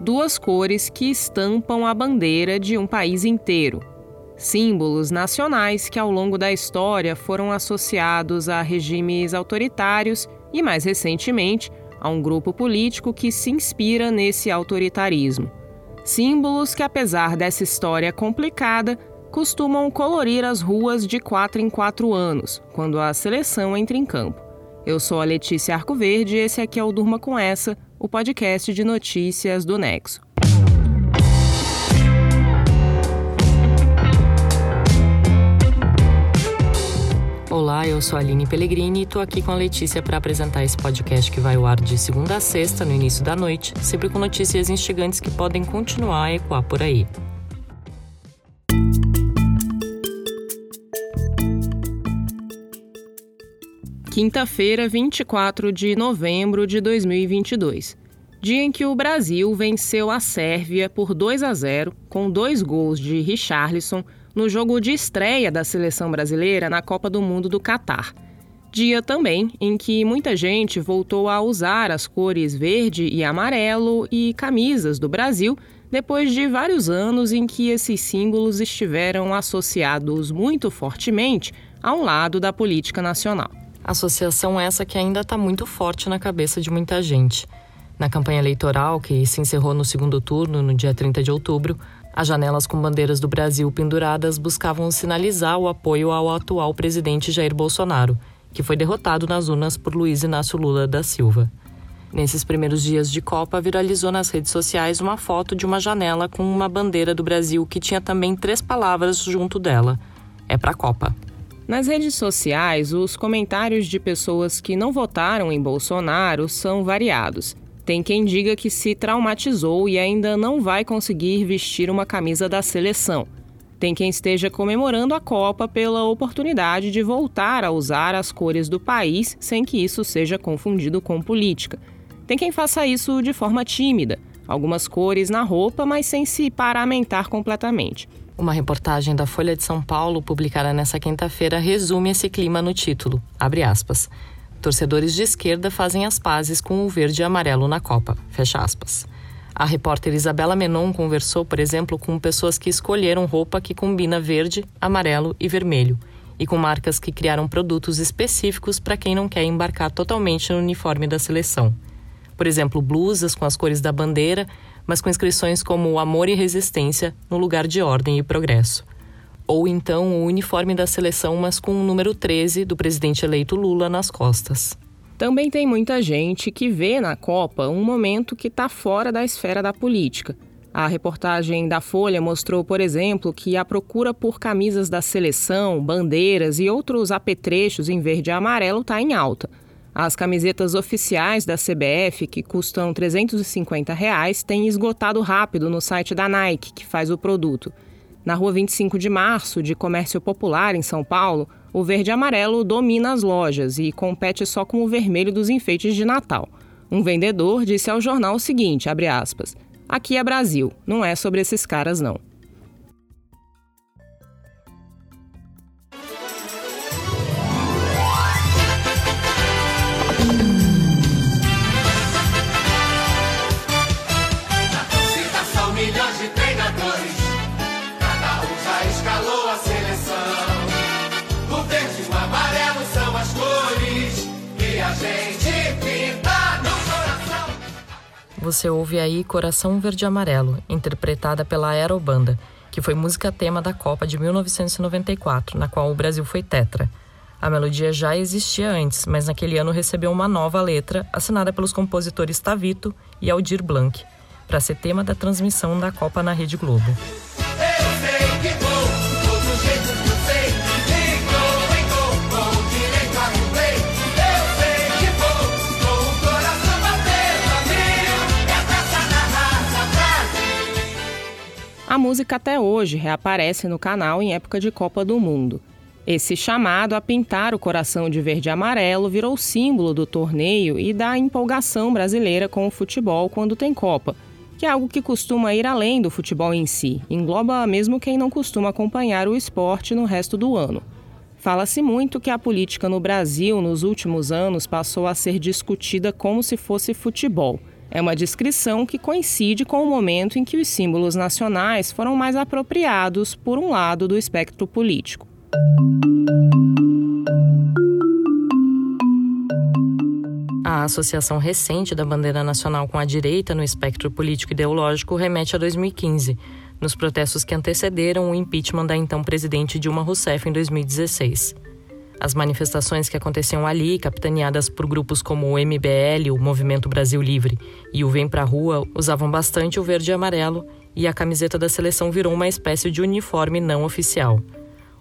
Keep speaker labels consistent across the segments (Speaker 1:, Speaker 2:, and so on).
Speaker 1: duas cores que estampam a bandeira de um país inteiro. Símbolos nacionais que, ao longo da história, foram associados a regimes autoritários e, mais recentemente, a um grupo político que se inspira nesse autoritarismo. Símbolos que, apesar dessa história complicada, costumam colorir as ruas de quatro em quatro anos, quando a seleção entra em campo. Eu sou a Letícia Arcoverde e esse aqui é o Durma com Essa, o podcast de notícias do Nexo. Olá, eu sou a Aline Pellegrini e estou aqui com a Letícia para apresentar esse podcast que vai ao ar de segunda a sexta, no início da noite, sempre com notícias instigantes que podem continuar a ecoar por aí. Quinta-feira, 24 de novembro de 2022. Dia em que o Brasil venceu a Sérvia por 2 a 0, com dois gols de Richarlison no jogo de estreia da seleção brasileira na Copa do Mundo do Catar. Dia também em que muita gente voltou a usar as cores verde e amarelo e camisas do Brasil depois de vários anos em que esses símbolos estiveram associados muito fortemente a um lado da política nacional. Associação essa que ainda está muito forte na cabeça de muita gente. Na campanha eleitoral, que se encerrou no segundo turno, no dia 30 de outubro, as janelas com bandeiras do Brasil penduradas buscavam sinalizar o apoio ao atual presidente Jair Bolsonaro, que foi derrotado nas urnas por Luiz Inácio Lula da Silva. Nesses primeiros dias de Copa, viralizou nas redes sociais uma foto de uma janela com uma bandeira do Brasil que tinha também três palavras junto dela: É pra Copa. Nas redes sociais, os comentários de pessoas que não votaram em Bolsonaro são variados. Tem quem diga que se traumatizou e ainda não vai conseguir vestir uma camisa da seleção. Tem quem esteja comemorando a Copa pela oportunidade de voltar a usar as cores do país sem que isso seja confundido com política. Tem quem faça isso de forma tímida, algumas cores na roupa, mas sem se paramentar completamente. Uma reportagem da Folha de São Paulo, publicada nesta quinta-feira, resume esse clima no título. Abre aspas. Torcedores de esquerda fazem as pazes com o verde e amarelo na Copa. Fecha aspas. A repórter Isabela Menon conversou, por exemplo, com pessoas que escolheram roupa que combina verde, amarelo e vermelho, e com marcas que criaram produtos específicos para quem não quer embarcar totalmente no uniforme da seleção. Por exemplo, blusas com as cores da bandeira, mas com inscrições como amor e resistência no lugar de ordem e progresso ou então o uniforme da seleção, mas com o número 13 do presidente eleito Lula nas costas. Também tem muita gente que vê na Copa um momento que está fora da esfera da política. A reportagem da Folha mostrou, por exemplo, que a procura por camisas da seleção, bandeiras e outros apetrechos em verde e amarelo está em alta. As camisetas oficiais da CBF, que custam 350 reais, têm esgotado rápido no site da Nike, que faz o produto. Na rua 25 de março, de comércio popular em São Paulo, o verde amarelo domina as lojas e compete só com o vermelho dos enfeites de Natal. Um vendedor disse ao jornal o seguinte, aspas, Aqui é Brasil, não é sobre esses caras não. Você ouve aí Coração Verde Amarelo, interpretada pela Aerobanda, que foi música tema da Copa de 1994, na qual o Brasil foi tetra. A melodia já existia antes, mas naquele ano recebeu uma nova letra, assinada pelos compositores Tavito e Aldir Blanc, para ser tema da transmissão da Copa na Rede Globo. A música até hoje reaparece no canal em época de Copa do Mundo. Esse chamado a pintar o coração de verde e amarelo virou símbolo do torneio e da empolgação brasileira com o futebol quando tem Copa, que é algo que costuma ir além do futebol em si, engloba mesmo quem não costuma acompanhar o esporte no resto do ano. Fala-se muito que a política no Brasil nos últimos anos passou a ser discutida como se fosse futebol É uma descrição que coincide com o momento em que os símbolos nacionais foram mais apropriados por um lado do espectro político.
Speaker 2: A associação recente da bandeira nacional com a direita no espectro político ideológico remete a 2015, nos protestos que antecederam o impeachment da então presidente Dilma Rousseff em 2016. As manifestações que aconteciam ali, capitaneadas por grupos como o MBL, o Movimento Brasil Livre e o Vem Pra Rua, usavam bastante o verde e amarelo e a camiseta da seleção virou uma espécie de uniforme não oficial.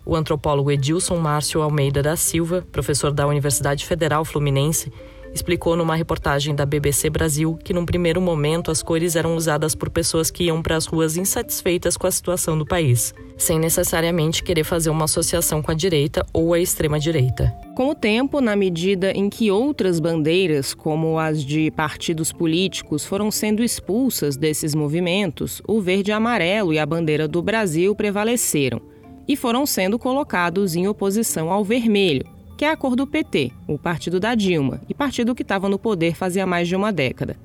Speaker 2: O antropólogo Edilson Márcio Almeida da Silva, professor da Universidade Federal Fluminense, explicou numa reportagem da BBC Brasil que, num primeiro momento, as cores eram usadas por pessoas que iam para as ruas insatisfeitas com a situação do país, sem necessariamente querer fazer uma associação com a direita ou a extrema-direita.
Speaker 1: Com o tempo, na medida em que outras bandeiras, como as de partidos políticos, foram sendo expulsas desses movimentos, o verde e amarelo e a bandeira do Brasil prevaleceram e foram sendo colocados em oposição ao vermelho, que é a cor do PT, o partido da Dilma, e partido que estava no poder fazia mais de uma década.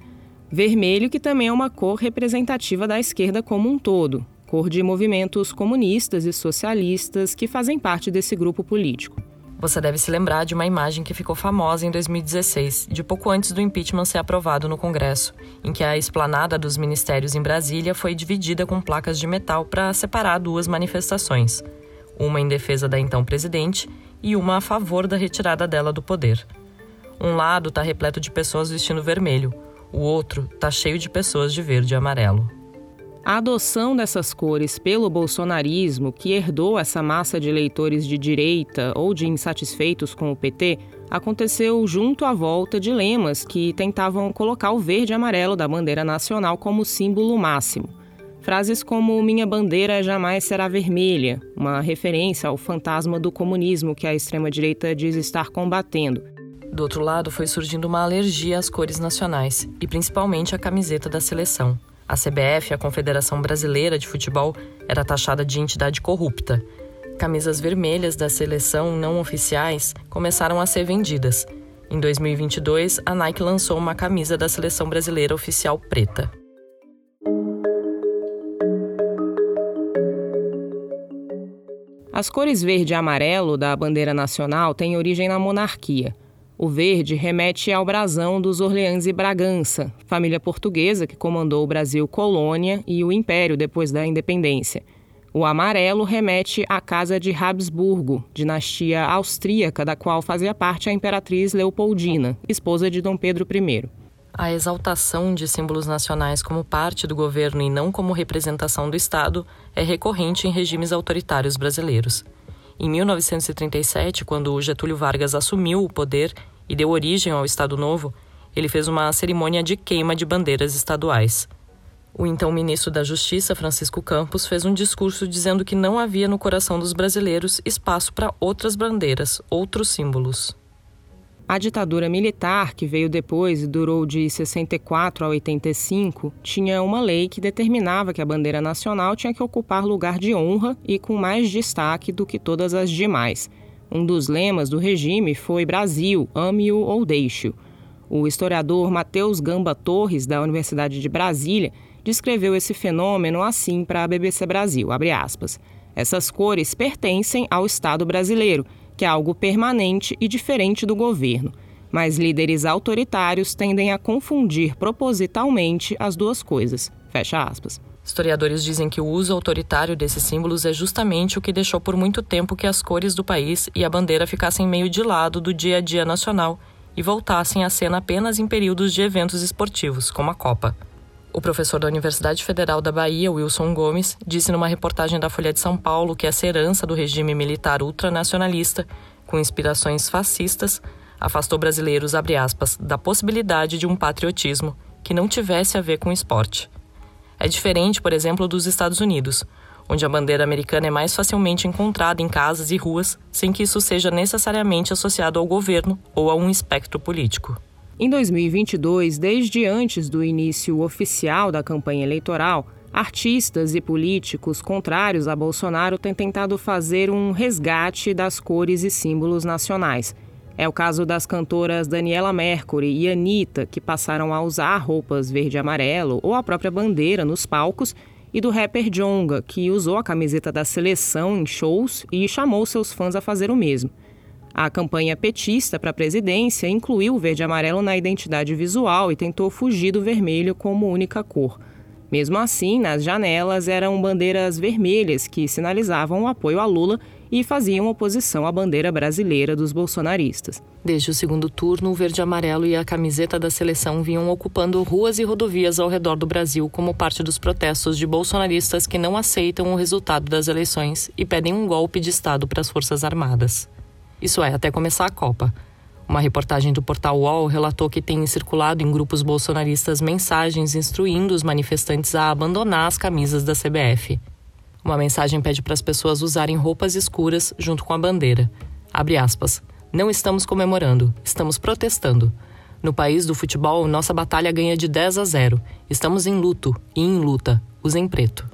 Speaker 1: Vermelho, que também é uma cor representativa da esquerda como um todo, cor de movimentos comunistas e socialistas que fazem parte desse grupo político.
Speaker 2: Você deve se lembrar de uma imagem que ficou famosa em 2016, de pouco antes do impeachment ser aprovado no Congresso, em que a esplanada dos ministérios em Brasília foi dividida com placas de metal para separar duas manifestações, uma em defesa da então presidente e uma a favor da retirada dela do poder. Um lado está repleto de pessoas vestindo vermelho, o outro está cheio de pessoas de verde e amarelo.
Speaker 1: A adoção dessas cores pelo bolsonarismo, que herdou essa massa de eleitores de direita ou de insatisfeitos com o PT, aconteceu junto à volta de lemas que tentavam colocar o verde e amarelo da bandeira nacional como símbolo máximo. Frases como Minha bandeira jamais será vermelha, uma referência ao fantasma do comunismo que a extrema-direita diz estar combatendo.
Speaker 2: Do outro lado, foi surgindo uma alergia às cores nacionais, e principalmente à camiseta da seleção. A CBF, a Confederação Brasileira de Futebol, era taxada de entidade corrupta. Camisas vermelhas da seleção não oficiais começaram a ser vendidas. Em 2022, a Nike lançou uma camisa da seleção brasileira oficial preta.
Speaker 1: As cores verde e amarelo da bandeira nacional têm origem na monarquia. O verde remete ao brasão dos Orleans e Bragança, família portuguesa que comandou o Brasil colônia e o império depois da independência. O amarelo remete à Casa de Habsburgo, dinastia austríaca da qual fazia parte a imperatriz Leopoldina, esposa de Dom Pedro I.
Speaker 2: A exaltação de símbolos nacionais como parte do governo e não como representação do Estado é recorrente em regimes autoritários brasileiros. Em 1937, quando Getúlio Vargas assumiu o poder e deu origem ao Estado Novo, ele fez uma cerimônia de queima de bandeiras estaduais. O então ministro da Justiça, Francisco Campos, fez um discurso dizendo que não havia no coração dos brasileiros espaço para outras bandeiras, outros símbolos.
Speaker 1: A ditadura militar, que veio depois e durou de 64 a 85, tinha uma lei que determinava que a bandeira nacional tinha que ocupar lugar de honra e com mais destaque do que todas as demais. Um dos lemas do regime foi Brasil, ame-o ou deixe-o. O historiador Matheus Gamba Torres, da Universidade de Brasília, descreveu esse fenômeno assim para a BBC Brasil, Essas cores pertencem ao Estado brasileiro que é algo permanente e diferente do governo, mas líderes autoritários tendem a confundir propositalmente as duas coisas. Fecha aspas.
Speaker 2: Historiadores dizem que o uso autoritário desses símbolos é justamente o que deixou por muito tempo que as cores do país e a bandeira ficassem meio de lado do dia a dia nacional e voltassem à cena apenas em períodos de eventos esportivos, como a Copa. O professor da Universidade Federal da Bahia, Wilson Gomes, disse numa reportagem da Folha de São Paulo que essa herança do regime militar ultranacionalista, com inspirações fascistas, afastou brasileiros, aspas, da possibilidade de um patriotismo que não tivesse a ver com esporte. É diferente, por exemplo, dos Estados Unidos, onde a bandeira americana é mais facilmente encontrada em casas e ruas, sem que isso seja necessariamente associado ao governo ou a um espectro político.
Speaker 1: Em 2022, desde antes do início oficial da campanha eleitoral, artistas e políticos contrários a Bolsonaro têm tentado fazer um resgate das cores e símbolos nacionais. É o caso das cantoras Daniela Mercury e Anitta, que passaram a usar roupas verde e amarelo ou a própria bandeira nos palcos, e do rapper Jonga, que usou a camiseta da seleção em shows e chamou seus fãs a fazer o mesmo. A campanha petista para a presidência incluiu o verde e amarelo na identidade visual e tentou fugir do vermelho como única cor. Mesmo assim, nas janelas eram bandeiras vermelhas que sinalizavam o apoio a Lula e faziam oposição à bandeira brasileira dos bolsonaristas.
Speaker 2: Desde o segundo turno, o verde amarelo e a camiseta da seleção vinham ocupando ruas e rodovias ao redor do Brasil como parte dos protestos de bolsonaristas que não aceitam o resultado das eleições e pedem um golpe de Estado para as Forças Armadas. Isso é, até começar a Copa. Uma reportagem do portal UOL relatou que tem circulado em grupos bolsonaristas mensagens instruindo os manifestantes a abandonar as camisas da CBF. Uma mensagem pede para as pessoas usarem roupas escuras junto com a bandeira. Abre aspas. Não estamos comemorando, estamos protestando. No país do futebol, nossa batalha ganha de 10 a 0. Estamos em luto e em luta. Usem preto.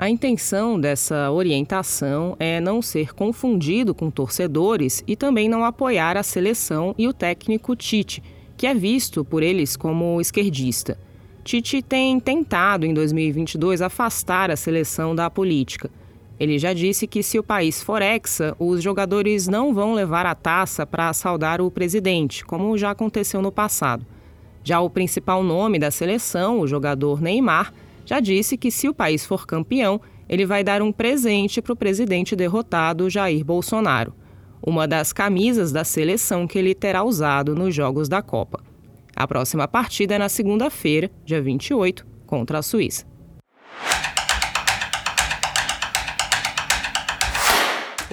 Speaker 1: A intenção dessa orientação é não ser confundido com torcedores e também não apoiar a seleção e o técnico Tite, que é visto por eles como esquerdista. Tite tem tentado, em 2022, afastar a seleção da política. Ele já disse que se o país for hexa, os jogadores não vão levar a taça para saudar o presidente, como já aconteceu no passado. Já o principal nome da seleção, o jogador Neymar, já disse que se o país for campeão, ele vai dar um presente para o presidente derrotado Jair Bolsonaro, uma das camisas da seleção que ele terá usado nos Jogos da Copa. A próxima partida é na segunda-feira, dia 28, contra a Suíça.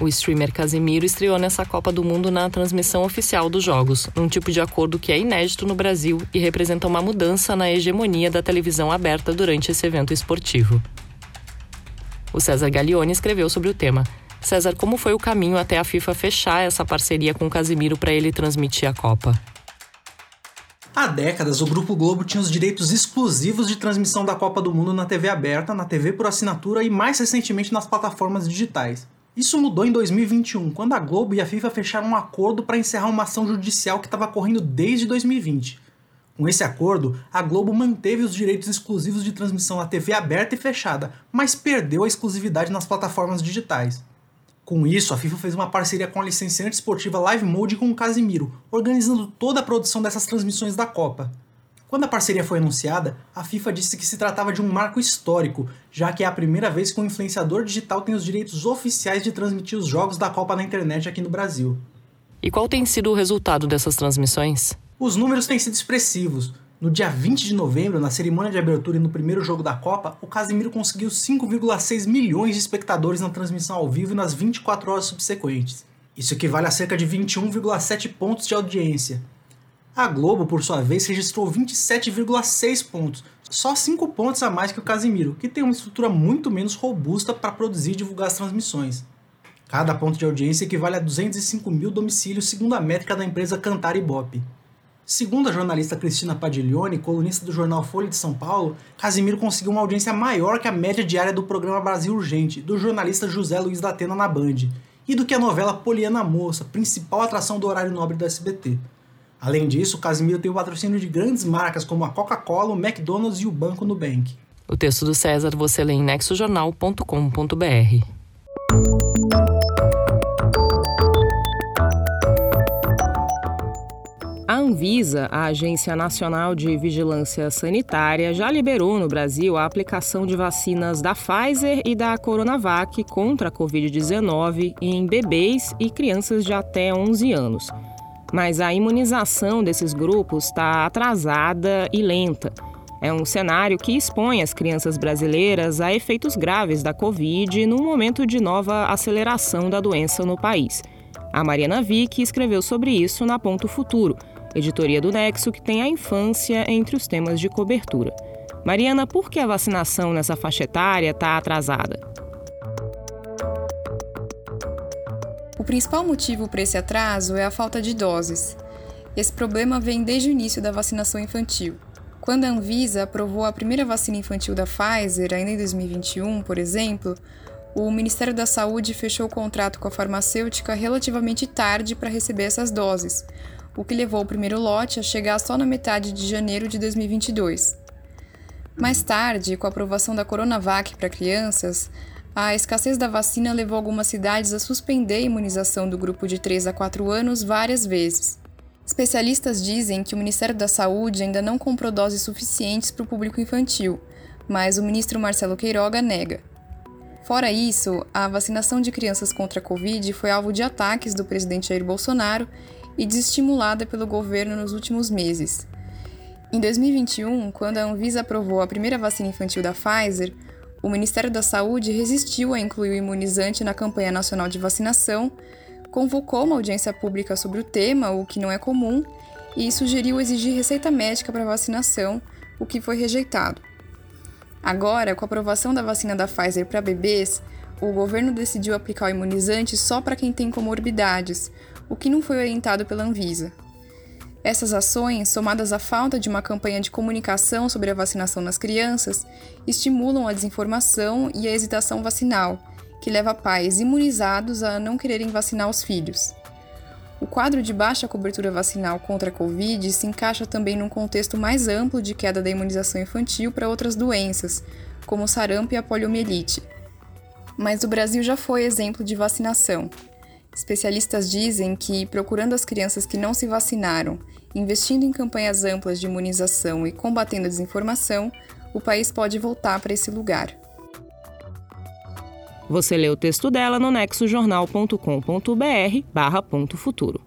Speaker 2: O streamer Casimiro estreou nessa Copa do Mundo na transmissão oficial dos jogos, um tipo de acordo que é inédito no Brasil e representa uma mudança na hegemonia da televisão aberta durante esse evento esportivo. O César Gaglione escreveu sobre o tema. César, como foi o caminho até a FIFA fechar essa parceria com Casimiro para ele transmitir a Copa?
Speaker 3: Há décadas, o Grupo Globo tinha os direitos exclusivos de transmissão da Copa do Mundo na TV aberta, na TV por assinatura e mais recentemente nas plataformas digitais. Isso mudou em 2021, quando a Globo e a FIFA fecharam um acordo para encerrar uma ação judicial que estava correndo desde 2020. Com esse acordo, a Globo manteve os direitos exclusivos de transmissão na TV aberta e fechada, mas perdeu a exclusividade nas plataformas digitais. Com isso, a FIFA fez uma parceria com a licenciante esportiva Live Mode com o Casimiro, organizando toda a produção dessas transmissões da Copa. Quando a parceria foi anunciada, a FIFA disse que se tratava de um marco histórico, já que é a primeira vez que um influenciador digital tem os direitos oficiais de transmitir os jogos da Copa na internet aqui no Brasil.
Speaker 2: E qual tem sido o resultado dessas transmissões?
Speaker 3: Os números têm sido expressivos. No dia 20 de novembro, na cerimônia de abertura e no primeiro jogo da Copa, o Casimiro conseguiu 5,6 milhões de espectadores na transmissão ao vivo e nas 24 horas subsequentes. Isso equivale a cerca de 21,7 pontos de audiência. A Globo, por sua vez, registrou 27,6 pontos, só 5 pontos a mais que o Casimiro, que tem uma estrutura muito menos robusta para produzir e divulgar as transmissões. Cada ponto de audiência equivale a 205 mil domicílios, segundo a métrica da empresa Cantar Ibope. Segundo a jornalista Cristina Padiglione, colunista do jornal Folha de São Paulo, Casimiro conseguiu uma audiência maior que a média diária do programa Brasil Urgente, do jornalista José Luiz da Atena na Band, e do que a novela Poliana Moça, principal atração do horário nobre do SBT. Além disso, Casimiro tem o patrocínio de grandes marcas como a Coca-Cola, o McDonald's e o Banco Nubank.
Speaker 2: O texto do César você lê em nexojornal.com.br.
Speaker 1: Anvisa, a Agência Nacional de Vigilância Sanitária, já liberou no Brasil a aplicação de vacinas da Pfizer e da Coronavac contra a Covid-19 em bebês e crianças de até 11 anos. Mas a imunização desses grupos está atrasada e lenta. É um cenário que expõe as crianças brasileiras a efeitos graves da Covid num momento de nova aceleração da doença no país. A Mariana Vick escreveu sobre isso na Ponto Futuro editoria do Nexo, que tem a infância entre os temas de cobertura. Mariana, por que a vacinação nessa faixa etária está atrasada?
Speaker 4: O principal motivo para esse atraso é a falta de doses. Esse problema vem desde o início da vacinação infantil. Quando a Anvisa aprovou a primeira vacina infantil da Pfizer, ainda em 2021, por exemplo, o Ministério da Saúde fechou o contrato com a farmacêutica relativamente tarde para receber essas doses, o que levou o primeiro lote a chegar só na metade de janeiro de 2022. Mais tarde, com a aprovação da Coronavac para crianças, a escassez da vacina levou algumas cidades a suspender a imunização do grupo de 3 a 4 anos várias vezes. Especialistas dizem que o Ministério da Saúde ainda não comprou doses suficientes para o público infantil, mas o ministro Marcelo Queiroga nega. Fora isso, a vacinação de crianças contra a Covid foi alvo de ataques do presidente Jair Bolsonaro e desestimulada pelo governo nos últimos meses. Em 2021, quando a Anvisa aprovou a primeira vacina infantil da Pfizer, o Ministério da Saúde resistiu a incluir o imunizante na campanha nacional de vacinação, convocou uma audiência pública sobre o tema, o que não é comum, e sugeriu exigir receita médica para vacinação, o que foi rejeitado. Agora, com a aprovação da vacina da Pfizer para bebês, o governo decidiu aplicar o imunizante só para quem tem comorbidades, o que não foi orientado pela Anvisa. Essas ações, somadas à falta de uma campanha de comunicação sobre a vacinação nas crianças, estimulam a desinformação e a hesitação vacinal, que leva pais imunizados a não quererem vacinar os filhos. O quadro de baixa cobertura vacinal contra a Covid se encaixa também num contexto mais amplo de queda da imunização infantil para outras doenças, como o sarampo e a poliomielite. Mas o Brasil já foi exemplo de vacinação. Especialistas dizem que, procurando as crianças que não se vacinaram, investindo em campanhas amplas de imunização e combatendo a desinformação, o país pode voltar para esse lugar.
Speaker 1: Você lê o texto dela no nexojornal.com.br barra ponto futuro.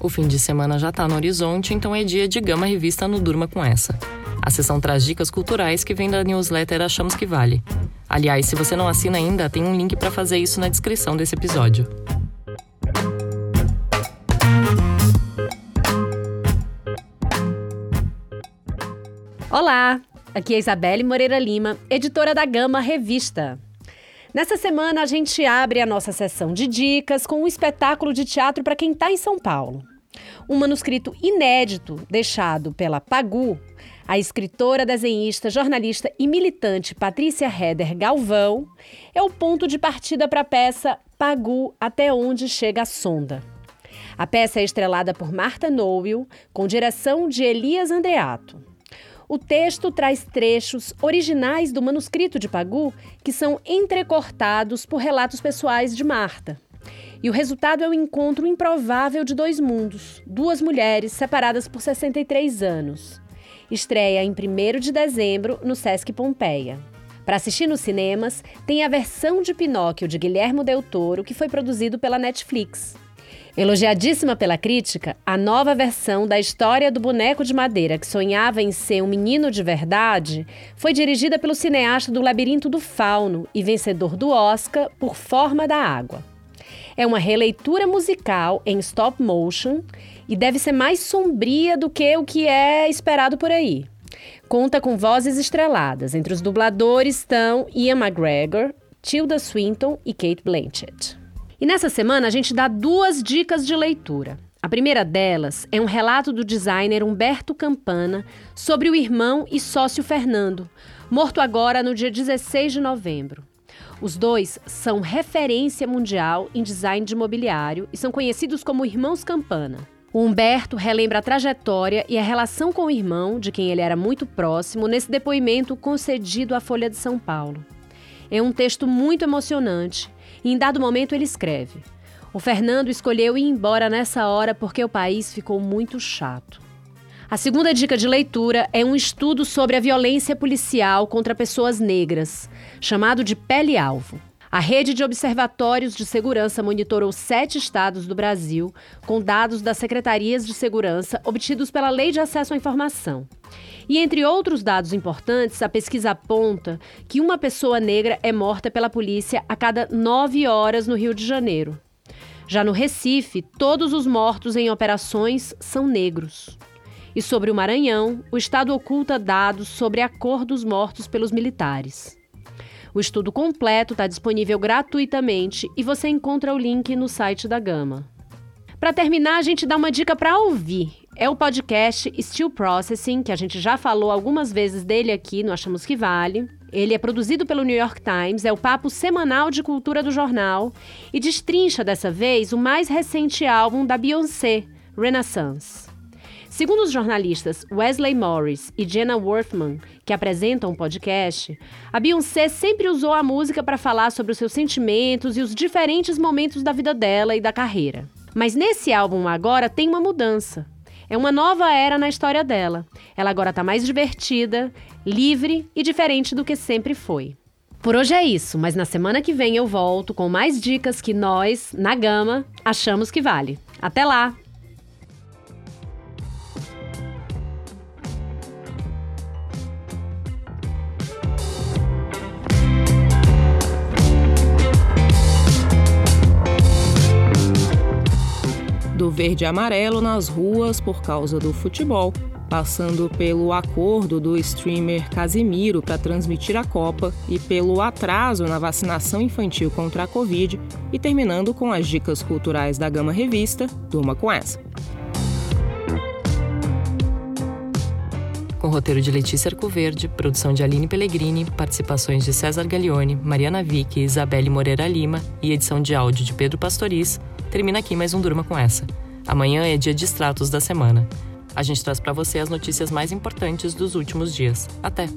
Speaker 2: O fim de semana já está no horizonte, então é dia de Gama Revista no Durma com essa. A sessão traz dicas culturais que vem da newsletter Achamos que Vale. Aliás, se você não assina ainda, tem um link para fazer isso na descrição desse episódio.
Speaker 5: Olá, aqui é Isabelle Moreira Lima, editora da Gama Revista. Nessa semana a gente abre a nossa sessão de dicas com um espetáculo de teatro para quem está em São Paulo. Um manuscrito inédito deixado pela Pagu a escritora, desenhista, jornalista e militante Patrícia Heder Galvão é o ponto de partida para a peça Pagu Até Onde Chega a Sonda. A peça é estrelada por Marta Nowell, com direção de Elias Andreato. O texto traz trechos originais do manuscrito de Pagu que são entrecortados por relatos pessoais de Marta. E o resultado é o encontro improvável de dois mundos, duas mulheres separadas por 63 anos estreia em 1 de dezembro no Sesc Pompeia. Para assistir nos cinemas, tem a versão de Pinóquio de Guilherme Del Toro, que foi produzido pela Netflix. Elogiadíssima pela crítica, a nova versão da história do boneco de madeira que sonhava em ser um menino de verdade foi dirigida pelo cineasta do Labirinto do Fauno e vencedor do Oscar por Forma da Água. É uma releitura musical em stop motion e deve ser mais sombria do que o que é esperado por aí. Conta com vozes estreladas. Entre os dubladores estão Ian McGregor, Tilda Swinton e Kate Blanchett. E nessa semana a gente dá duas dicas de leitura. A primeira delas é um relato do designer Humberto Campana sobre o irmão e sócio Fernando, morto agora no dia 16 de novembro. Os dois são referência mundial em design de mobiliário e são conhecidos como irmãos Campana. O Humberto relembra a trajetória e a relação com o irmão, de quem ele era muito próximo, nesse depoimento concedido à Folha de São Paulo. É um texto muito emocionante e, em dado momento, ele escreve: O Fernando escolheu ir embora nessa hora porque o país ficou muito chato. A segunda dica de leitura é um estudo sobre a violência policial contra pessoas negras, chamado de Pele Alvo. A rede de observatórios de segurança monitorou sete estados do Brasil com dados das secretarias de segurança obtidos pela Lei de Acesso à Informação. E entre outros dados importantes, a pesquisa aponta que uma pessoa negra é morta pela polícia a cada nove horas no Rio de Janeiro. Já no Recife, todos os mortos em operações são negros. E sobre o Maranhão, o Estado oculta dados sobre a cor dos mortos pelos militares. O estudo completo está disponível gratuitamente e você encontra o link no site da Gama. Para terminar, a gente dá uma dica para ouvir. é o podcast Still Processing, que a gente já falou algumas vezes dele aqui no Achamos que Vale. Ele é produzido pelo New York Times, é o papo semanal de cultura do jornal e destrincha dessa vez o mais recente álbum da Beyoncé, Renaissance. Segundo os jornalistas Wesley Morris e Jenna Worthman, que apresentam o podcast, a Beyoncé sempre usou a música para falar sobre os seus sentimentos e os diferentes momentos da vida dela e da carreira. Mas nesse álbum agora tem uma mudança. É uma nova era na história dela. Ela agora está mais divertida, livre e diferente do que sempre foi. Por hoje é isso, mas na semana que vem eu volto com mais dicas que nós, na Gama, achamos que vale. Até lá!
Speaker 1: Do verde e amarelo nas ruas por causa do futebol, passando pelo acordo do streamer Casimiro para transmitir a Copa e pelo atraso na vacinação infantil contra a Covid e terminando com as dicas culturais da Gama Revista, Durma com essa.
Speaker 2: Com roteiro de Letícia Arcoverde, produção de Aline Pellegrini, participações de César Gaglione, Mariana Vick e Isabelle Moreira Lima e edição de áudio de Pedro Pastoriz, termina aqui mais um Durma com essa. Amanhã é dia de extratos da semana. A gente traz para você as notícias mais importantes dos últimos dias. Até!